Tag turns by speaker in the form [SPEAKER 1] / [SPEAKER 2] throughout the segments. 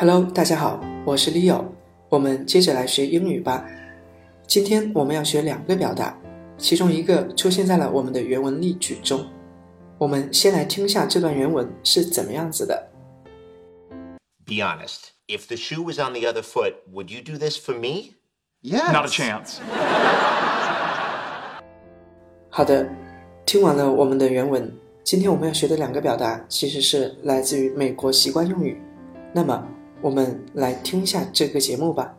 [SPEAKER 1] Hello，大家好，我是 Leo，我们接着来学英语吧。今天我们要学两个表达，其中一个出现在了我们的原文例句中。我们先来听一下这段原文是怎么样子的。
[SPEAKER 2] Be honest. If the shoe was on the other foot, would you do this for me?
[SPEAKER 3] Yeah,
[SPEAKER 4] not a chance.
[SPEAKER 1] 好的，听完了我们的原文，今天我们要学的两个表达其实是来自于美国习惯用语。那么，我们来听一下这个节目吧。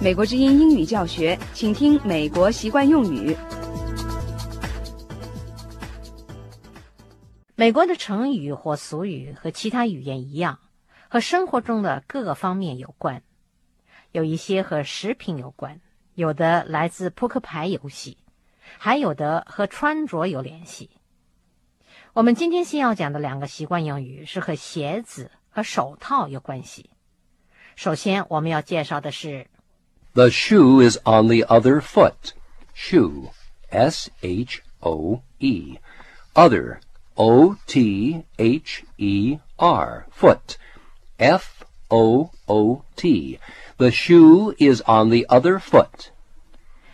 [SPEAKER 5] 美国之音英语教学，请听美国习惯用语。
[SPEAKER 6] 美国的成语或俗语和其他语言一样，和生活中的各个方面有关。有一些和食品有关，有的来自扑克牌游戏，还有的和穿着有联系。我们今天先要讲的两个习惯用语是和鞋子和手套有关系。首先，我们要介绍的是
[SPEAKER 3] The shoe is on the other foot. Shoe. S H O E. Other. O T H E R. Foot. F O O T. The shoe is on the other foot.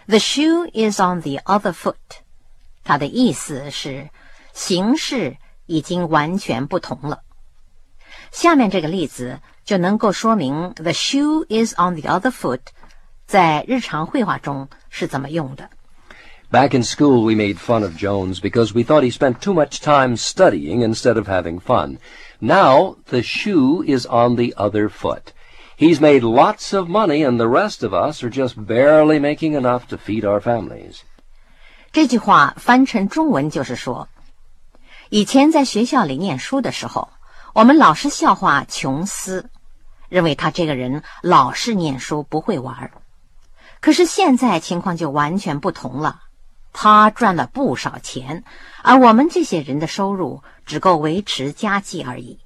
[SPEAKER 6] The shoe is on the other foot。它的意思是 形势已经完全不同了。下面这个例子就能够说明 “the shoe is on the other foot” 在日常会话中是怎么用的。
[SPEAKER 3] Back in school, we made fun of Jones because we thought he spent too much time studying instead of having fun. Now, the shoe is on the other foot. He's made lots of money, and the rest of us are just barely making enough to feed our families.
[SPEAKER 6] 这句话翻成中文就是说，以前在学校里念书的时候，我们老是笑话琼斯，认为他这个人老是念书不会玩儿。可是现在情况就完全不同了，他赚了不少钱，而我们这些人的收入只够维持家计而已。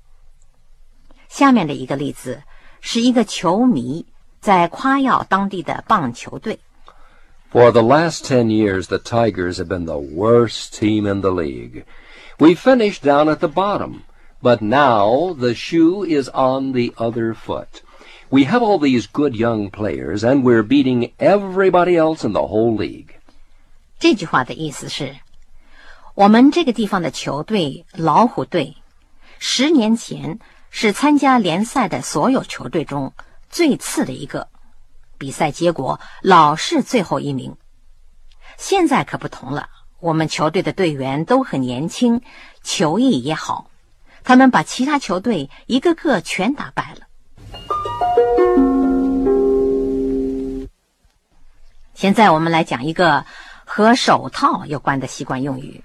[SPEAKER 6] 下面的一个例子是一个球迷在夸耀当地的棒球队。
[SPEAKER 3] For the last ten years, the Tigers have been the worst team in the league. We finished down at the bottom, but now the shoe is on the other foot. We have all these good young players, and we're beating everybody else in the whole league.
[SPEAKER 6] 这句话的意思是，我们这个地方的球队老虎队，十年前是参加联赛的所有球队中最次的一个，比赛结果老是最后一名。现在可不同了， 我们球队的队员都很年轻，球艺也好，他们把其他球队一个个全打败了。现在我们来讲一个和手套有关的习惯用语。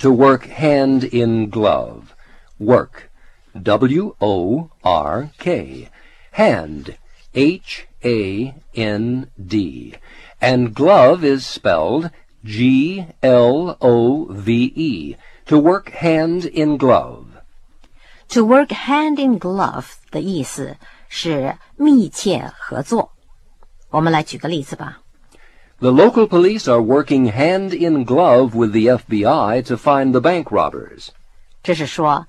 [SPEAKER 3] To work hand in glove. Work. W O R K. Hand. H A N D. And glove is spelled G L O V E. To work hand in glove.
[SPEAKER 6] To work hand in glove 的意思是密切合作。我们来举个例子吧。
[SPEAKER 3] The local police are working hand in glove with the FBI to find the bank robbers.
[SPEAKER 6] 这是说，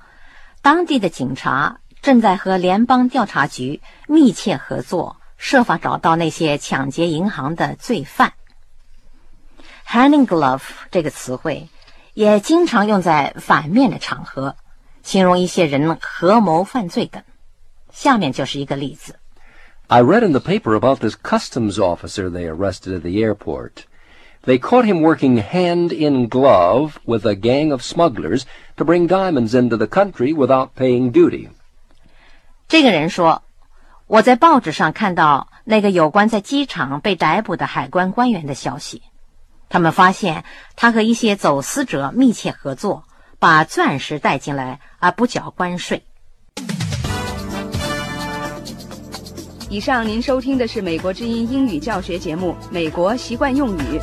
[SPEAKER 6] 当地的警察正在和联邦调查局密切合作，设法找到那些抢劫银行的罪犯。 “hand in glove” 这个词汇也经常用在反面的场合，形容一些人合谋犯罪等。下面就是一个例子
[SPEAKER 3] ：I read in the paper about this customs officer they arrested at the airport. They caught him working hand in glove with a gang of smugglers to bring diamonds into the country without paying duty.
[SPEAKER 6] 这个人说：“我在报纸上看到那个有关在机场被逮捕的海关官员的消息。”他们发现他和一些走私者密切合作，把钻石带进来而不缴关税。”
[SPEAKER 5] 以上您收听的是美国之音英语教学节目《美国习惯用语》。